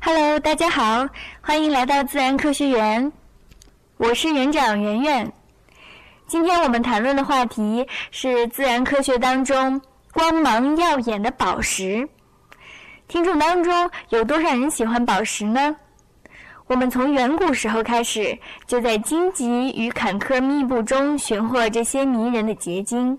Hello，大家好，欢迎来到自然科学园，我是园长圆圆。今天我们谈论的话题是自然科学当中光芒耀眼的宝石。听众当中有多少人喜欢宝石呢？我们从远古时候开始，就在荆棘与坎坷密布中寻获这些迷人的结晶，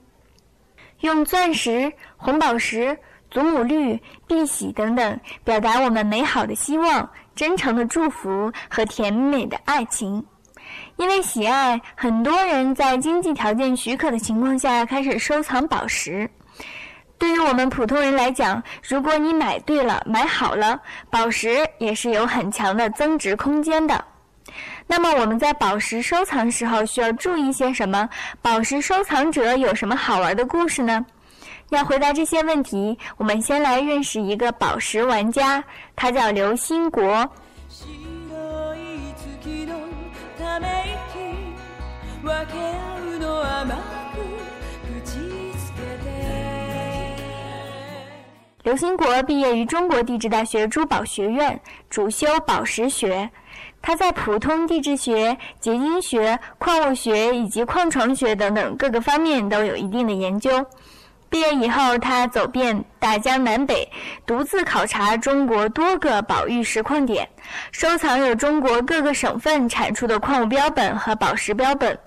用钻石、红宝石、祖母绿、碧玺等等，表达我们美好的希望、真诚的祝福和甜美的爱情。因为喜爱，很多人在经济条件许可的情况下开始收藏宝石。对于我们普通人来讲，如果你买对了、买好了，宝石也是有很强的增值空间的。那么我们在宝石收藏时候需要注意些什么？宝石收藏者有什么好玩的故事呢？要回答这些问题，我们先来认识一个宝石玩家，他叫刘兴国。刘兴国毕业于中国地质大学珠宝学院，主修宝石学。他在普通地质学、结晶学、矿物学以及矿床学等等各个方面都有一定的研究。毕业以后，他走遍大江南北，独自考察中国多个宝玉石矿点，收藏有中国各个省份产出的矿物标本和宝石标本，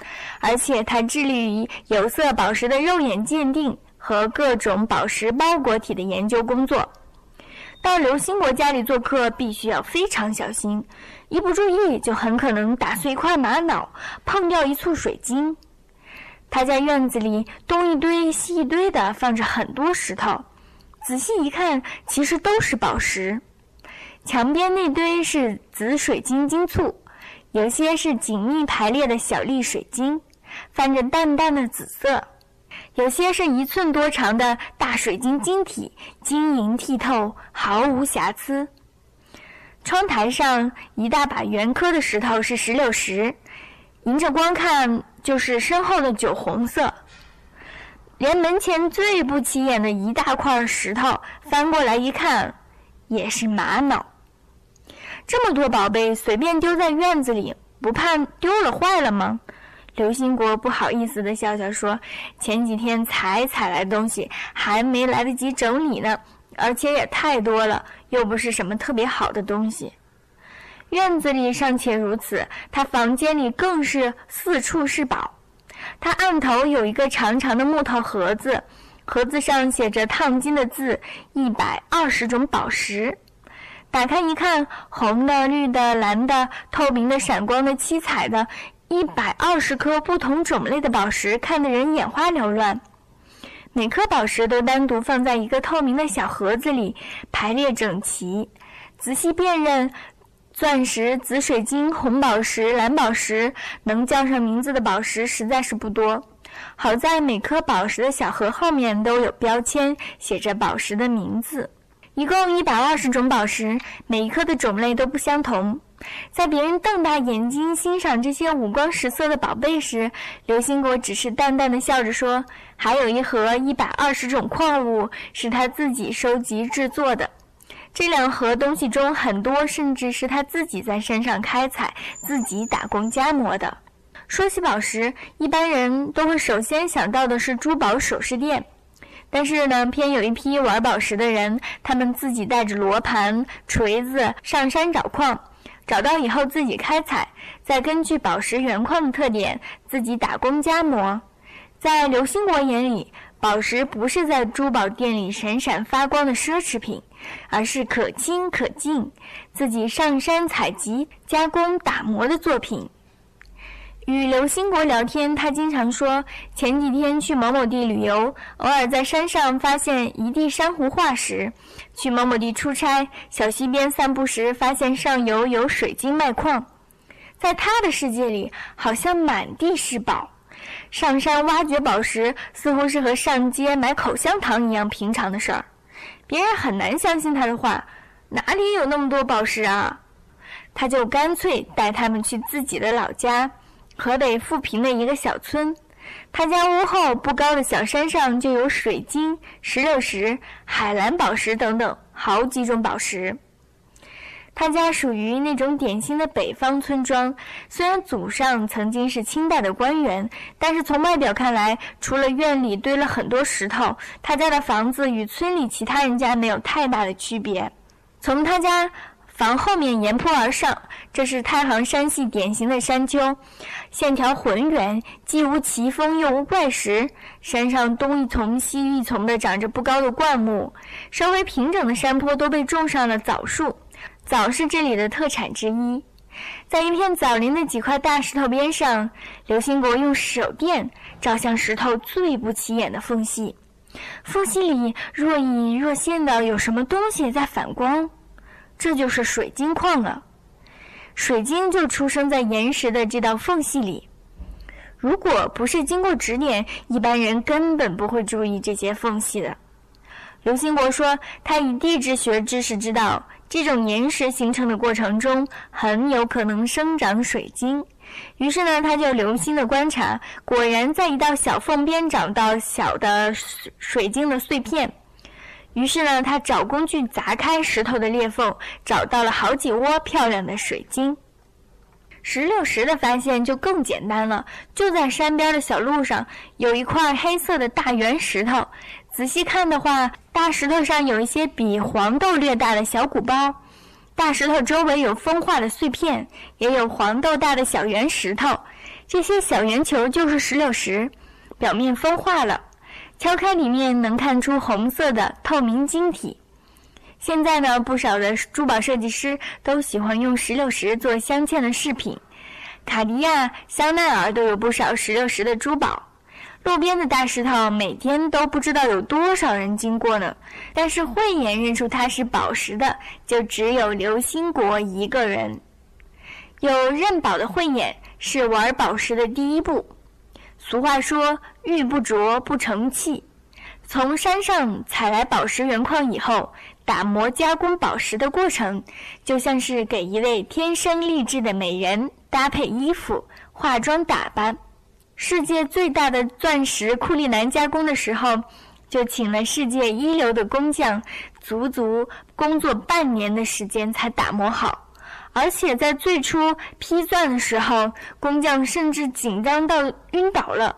而且他致力于有色宝石的肉眼鉴定。和各种宝石包裹体的研究工作，到刘兴国家里做客必须要非常小心，一不注意就很可能打碎一块玛瑙，碰掉一簇水晶。他家院子里东一堆西一堆的放着很多石头，仔细一看，其实都是宝石。墙边那堆是紫水晶晶簇，有些是紧密排列的小粒水晶，泛着淡淡的紫色。有些是一寸多长的大水晶晶体，晶莹剔透，毫无瑕疵。窗台上一大把圆颗的石头是石榴石，迎着光看就是身后的酒红色。连门前最不起眼的一大块石头，翻过来一看，也是玛瑙。这么多宝贝随便丢在院子里，不怕丢了坏了吗？刘兴国不好意思地笑笑说：“前几天才采来东西，还没来得及整理呢，而且也太多了，又不是什么特别好的东西。院子里尚且如此，他房间里更是四处是宝。他案头有一个长长的木头盒子，盒子上写着烫金的字，一百二十种宝石。打开一看，红的、绿的、蓝的、透明的、闪光的、七彩的。”一百二十颗不同种类的宝石，看得人眼花缭乱。每颗宝石都单独放在一个透明的小盒子里，排列整齐。仔细辨认，钻石、紫水晶、红宝石、蓝宝石，能叫上名字的宝石实在是不多。好在每颗宝石的小盒后面都有标签，写着宝石的名字。一共一百二十种宝石，每一颗的种类都不相同。在别人瞪大眼睛欣赏这些五光十色的宝贝时，刘兴国只是淡淡的笑着说：“还有一盒一百二十种矿物是他自己收集制作的。这两盒东西中很多甚至是他自己在山上开采、自己打工加磨的。”说起宝石，一般人都会首先想到的是珠宝首饰店，但是呢，偏有一批玩宝石的人，他们自己带着罗盘、锤子上山找矿。找到以后自己开采，再根据宝石原矿的特点自己打工加磨。在刘兴国眼里，宝石不是在珠宝店里闪闪发光的奢侈品，而是可亲可敬，自己上山采集、加工打磨的作品。与刘兴国聊天，他经常说：前几天去某某地旅游，偶尔在山上发现一地珊瑚化石；去某某地出差，小溪边散步时发现上游有水晶脉矿。在他的世界里，好像满地是宝。上山挖掘宝石，似乎是和上街买口香糖一样平常的事儿。别人很难相信他的话，哪里有那么多宝石啊？他就干脆带他们去自己的老家。河北富平的一个小村，他家屋后不高的小山上就有水晶、石榴石、海蓝宝石等等好几种宝石。他家属于那种典型的北方村庄，虽然祖上曾经是清代的官员，但是从外表看来，除了院里堆了很多石头，他家的房子与村里其他人家没有太大的区别。从他家房后面沿坡而上，这是太行山系典型的山丘，线条浑圆，既无奇峰又无怪石。山上东一丛西一丛的长着不高的灌木，稍微平整的山坡都被种上了枣树。枣是这里的特产之一，在一片枣林的几块大石头边上，刘兴国用手电照向石头最不起眼的缝隙，缝隙里若隐若现的有什么东西在反光，这就是水晶矿了。水晶就出生在岩石的这道缝隙里，如果不是经过指点，一般人根本不会注意这些缝隙的。刘兴国说，他以地质学知识知道。这种岩石形成的过程中，很有可能生长水晶。于是呢，他就留心的观察，果然在一道小缝边找到小的水晶的碎片。于是呢，他找工具砸开石头的裂缝，找到了好几窝漂亮的水晶。石榴石的发现就更简单了，就在山边的小路上，有一块黑色的大圆石头。仔细看的话，大石头上有一些比黄豆略大的小鼓包，大石头周围有风化的碎片，也有黄豆大的小圆石头。这些小圆球就是石榴石，表面风化了，敲开里面能看出红色的透明晶体。现在呢，不少的珠宝设计师都喜欢用石榴石做镶嵌的饰品，卡地亚、香奈儿都有不少石榴石的珠宝。路边的大石头，每天都不知道有多少人经过呢。但是慧眼认出它是宝石的，就只有刘兴国一个人。有认宝的慧眼，是玩宝石的第一步。俗话说：“玉不琢不成器。”从山上采来宝石原矿以后，打磨加工宝石的过程，就像是给一位天生丽质的美人搭配衣服、化妆打扮。世界最大的钻石库利南加工的时候，就请了世界一流的工匠，足足工作半年的时间才打磨好。而且在最初批钻的时候，工匠甚至紧张到晕倒了，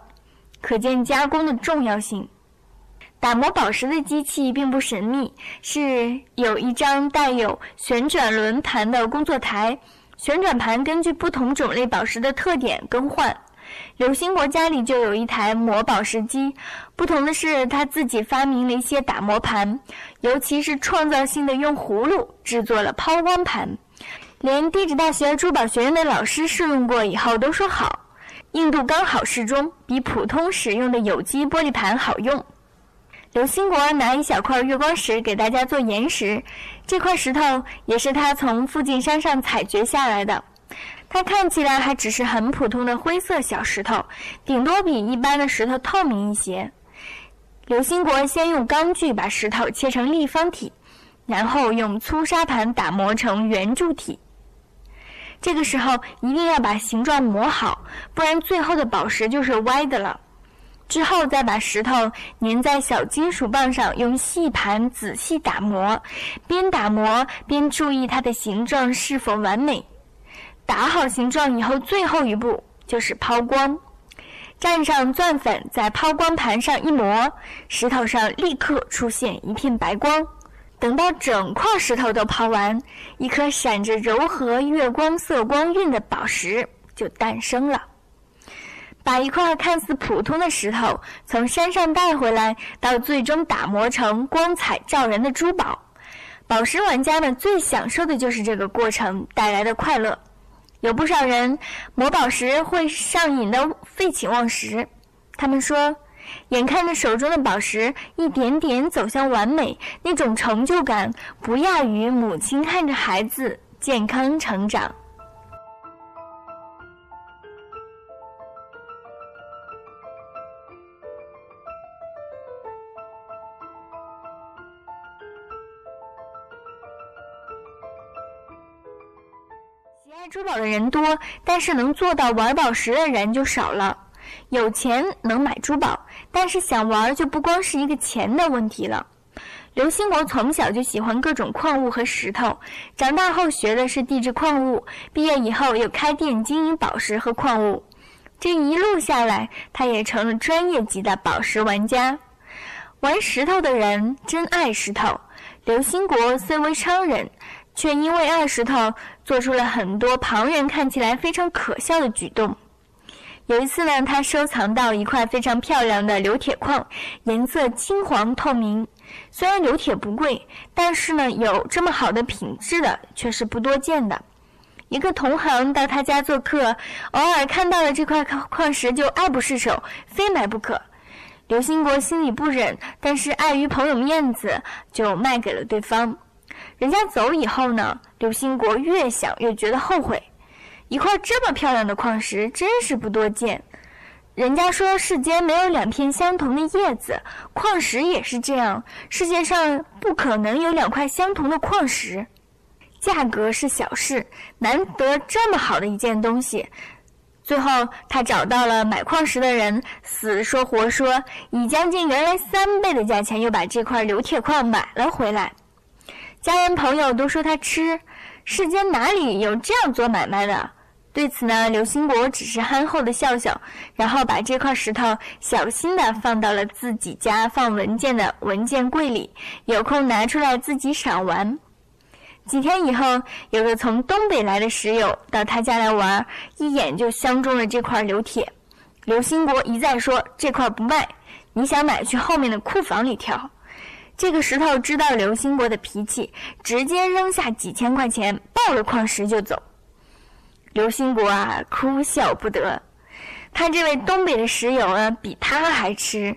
可见加工的重要性。打磨宝石的机器并不神秘，是有一张带有旋转轮盘的工作台，旋转盘根据不同种类宝石的特点更换。刘兴国家里就有一台磨宝石机，不同的是他自己发明了一些打磨盘，尤其是创造性的用葫芦制作了抛光盘，连地质大学珠宝学院的老师试用过以后都说好，硬度刚好适中，比普通使用的有机玻璃盘好用。刘兴国拿一小块月光石给大家做岩石，这块石头也是他从附近山上采掘下来的。它看起来还只是很普通的灰色小石头，顶多比一般的石头透明一些。刘兴国先用钢锯把石头切成立方体，然后用粗砂盘打磨成圆柱体。这个时候一定要把形状磨好，不然最后的宝石就是歪的了。之后再把石头粘在小金属棒上，用细盘仔细打磨，边打磨边注意它的形状是否完美。打好形状以后，最后一步就是抛光，蘸上钻粉，在抛光盘上一磨，石头上立刻出现一片白光。等到整块石头都抛完，一颗闪着柔和月光色光晕的宝石就诞生了。把一块看似普通的石头从山上带回来，到最终打磨成光彩照人的珠宝，宝石玩家们最享受的就是这个过程带来的快乐。有不少人磨宝石会上瘾的废寝忘食，他们说，眼看着手中的宝石一点点走向完美，那种成就感不亚于母亲看着孩子健康成长。宝的人多，但是能做到玩宝石的人就少了。有钱能买珠宝，但是想玩就不光是一个钱的问题了。刘兴国从小就喜欢各种矿物和石头，长大后学的是地质矿物，毕业以后又开店经营宝石和矿物。这一路下来，他也成了专业级的宝石玩家。玩石头的人真爱石头。刘兴国虽为商人，却因为爱石头，做出了很多旁人看起来非常可笑的举动。有一次呢，他收藏到一块非常漂亮的硫铁矿，颜色金黄透明。虽然硫铁不贵，但是呢，有这么好的品质的却是不多见的。一个同行到他家做客，偶尔看到了这块矿石就爱不释手，非买不可。刘兴国心里不忍，但是碍于朋友面子，就卖给了对方。人家走以后呢，刘兴国越想越觉得后悔。一块这么漂亮的矿石，真是不多见。人家说世间没有两片相同的叶子，矿石也是这样，世界上不可能有两块相同的矿石。价格是小事，难得这么好的一件东西。最后，他找到了买矿石的人，死说活说，以将近原来三倍的价钱又把这块硫铁矿买了回来。家人朋友都说他痴，世间哪里有这样做买卖的？对此呢，刘兴国只是憨厚的笑笑，然后把这块石头小心的放到了自己家放文件的文件柜里，有空拿出来自己赏玩。几天以后，有个从东北来的石友到他家来玩，一眼就相中了这块硫铁。刘兴国一再说这块不卖，你想买去后面的库房里挑。这个石头知道刘兴国的脾气，直接扔下几千块钱，抱了矿石就走。刘兴国啊，哭笑不得。他这位东北的石友啊，比他还痴，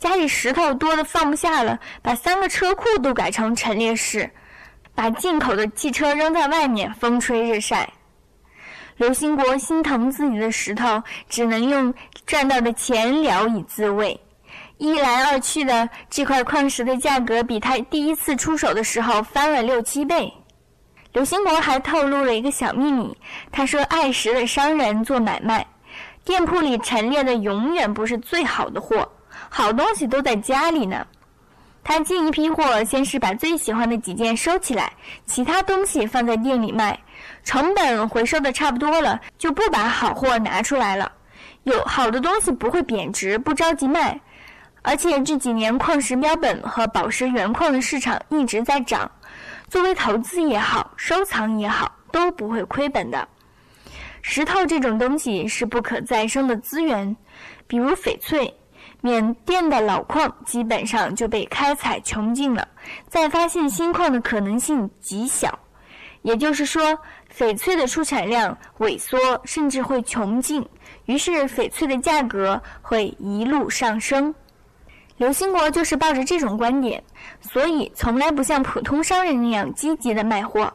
家里石头多的放不下了，把三个车库都改成陈列室。把进口的汽车扔在外面，风吹日晒。刘兴国心疼自己的石头，只能用赚到的钱聊以自慰。一来二去的，这块矿石的价格比他第一次出手的时候翻了六七倍。刘兴国还透露了一个小秘密，他说：“爱石的商人做买卖，店铺里陈列的永远不是最好的货，好东西都在家里呢。”他进一批货，先是把最喜欢的几件收起来，其他东西放在店里卖，成本回收的差不多了，就不把好货拿出来了。有好的东西不会贬值，不着急卖，而且这几年矿石标本和宝石原矿的市场一直在涨，作为投资也好，收藏也好，都不会亏本的。石头这种东西是不可再生的资源，比如翡翠。缅甸的老矿基本上就被开采穷尽了，再发现新矿的可能性极小，也就是说，翡翠的出产量萎缩，甚至会穷尽，于是翡翠的价格会一路上升。刘兴国就是抱着这种观点，所以从来不像普通商人那样积极的卖货。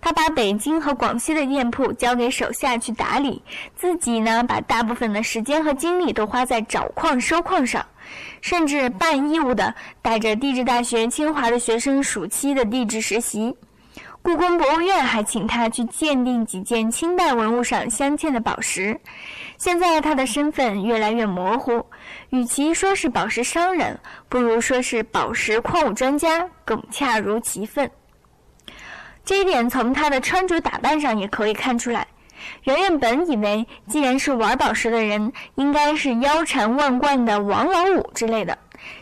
他把北京和广西的店铺交给手下去打理，自己呢，把大部分的时间和精力都花在找矿、收矿上，甚至半义务的带着地质大学、清华的学生暑期的地质实习。故宫博物院还请他去鉴定几件清代文物上镶嵌的宝石。现在他的身份越来越模糊，与其说是宝石商人，不如说是宝石矿物专家，更恰如其分。这一点从他的穿着打扮上也可以看出来。圆圆本以为，既然是玩宝石的人，应该是腰缠万贯的王老五之类的。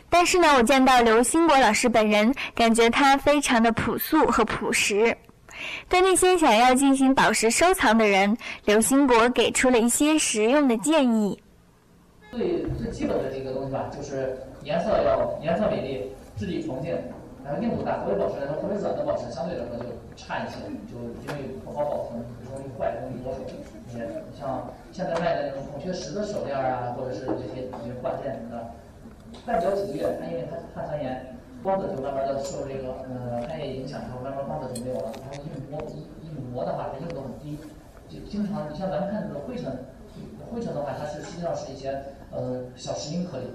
但是呢，我见到刘兴国老师本人，感觉他非常的朴素和朴实。对那些想要进行宝石收藏的人，刘兴国给出了一些实用的建议。最最基本的这个东西吧，就是颜色要颜色美丽，质地纯净。然后硬度大，所以宝石来说，特别软的宝石相对来说就差一些，就因为不好保存，容易坏，容易脱手。你像现在卖的那种孔雀石的手链啊，或者是这些这些挂件什么的，戴不了几个月，它因为它碳酸盐，光泽就慢慢的受这个呃汗液影响，然后慢慢光泽就没有了。然后一磨一一磨的话，它硬度很低，就经常你像咱们看这个灰尘，灰尘的话，它是实际上是一些呃小石英颗粒，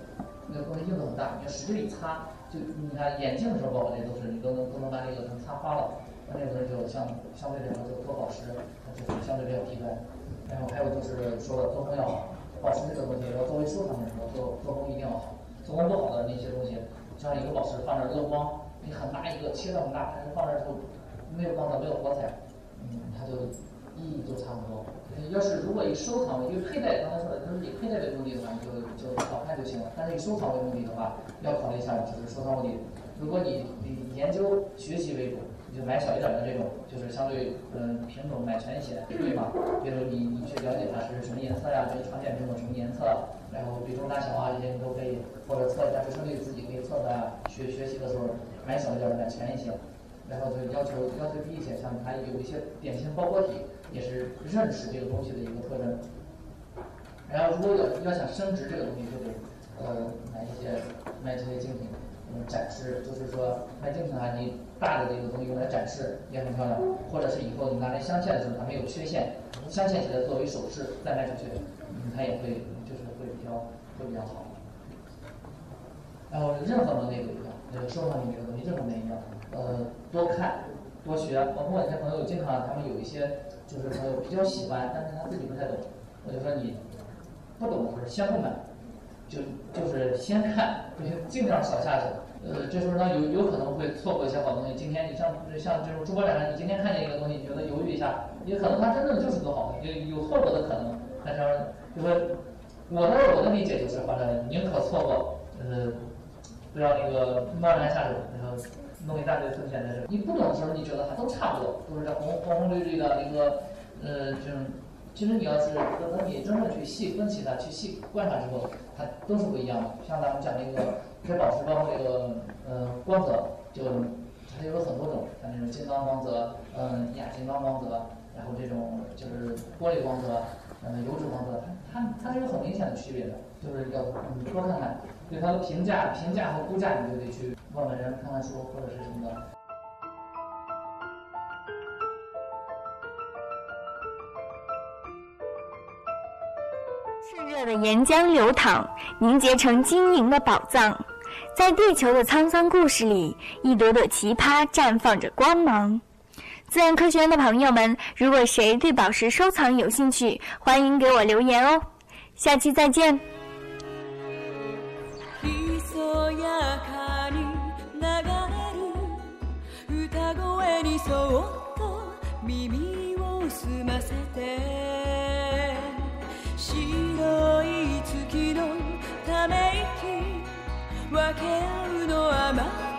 那个东西硬度很大，你要使劲一擦。就你看眼镜的时候，包括这都是你都能都能把这个能擦花了，那这个就相相对来说就做宝石，它就是相对比较低端。然后还有就是说做工要好，宝石这个东西要作为收藏品的时候做做工一定要好，做工不好的那些东西，像一个宝石放这儿漏光，你很大一个切的很大，但是放这儿之后没有光泽没有火彩，嗯，它就意义就差不多。要是如果以收藏为，因为佩戴刚才说的，就是以佩戴为目的的话，你就就好看就行了。但是以收藏为目的的话，要考虑一下就是收藏目的。如果你以研究学习为主，你就买小一点的这种，就是相对嗯品种买全一些，对吗？比如你你去了解它是什么颜色呀，这个常见品种什么颜色，然后比重大小啊这些你都可以，或者测一下支撑率自己可以测测啊。学学习的时候买小一点的买全一些，然后就要求要求低一些，像它有一些典型包裹体。也是认识这个东西的一个特征。然后，如果要要想升值这个东西，就得呃买一些买这些精品，嗯，展示，就是说卖精品啊，你大的这个东西用来展示也很漂亮，或者是以后你拿来镶嵌的时候它没有缺陷，镶嵌起来作为首饰再卖出去，嗯，它也会就是会比较会比较好。然后任何门类都一样，这个收藏品这个东西任何门一样，呃，多看多学，包括我一些朋友经常他们有一些。就是朋友比较喜欢，但是他自己不太懂。我就说你不懂的时候先不买，就就是先看，不行尽量少下手。呃，这时候呢有有可能会错过一些好东西。今天你像像这种珠宝展上，你今天看见一个东西，你觉得犹豫一下，也可能它真正就是个好东西，有有错过的可能。但是就说我的我的理解就是，反正宁可错过，呃，不要那个贸然下手，然后。弄一大堆风险在这，你不懂的时候，你觉得它都差不多，都是这红红红绿绿的那个，呃，这种。其实你要是等等你真正去细分析它，去细观察之后，它都是不一样的。像咱们讲那个这宝石，包括这个呃光泽，就它有很多种，像那种金刚光泽，嗯，亚金刚光泽，然后这种就是玻璃光泽，嗯，油脂光泽，它它它是有很明显的区别的，就是要你多看看，对它的评价、评价和估价，你就得去。问问人，看看书或者是什么的。炽热的岩浆流淌，凝结成晶莹的宝藏，在地球的沧桑故事里，一朵朵奇葩绽放着光芒。自然科学院的朋友们，如果谁对宝石收藏有兴趣，欢迎给我留言哦。下期再见。そっと耳を澄ませて。白い月のため息分け合うの甘く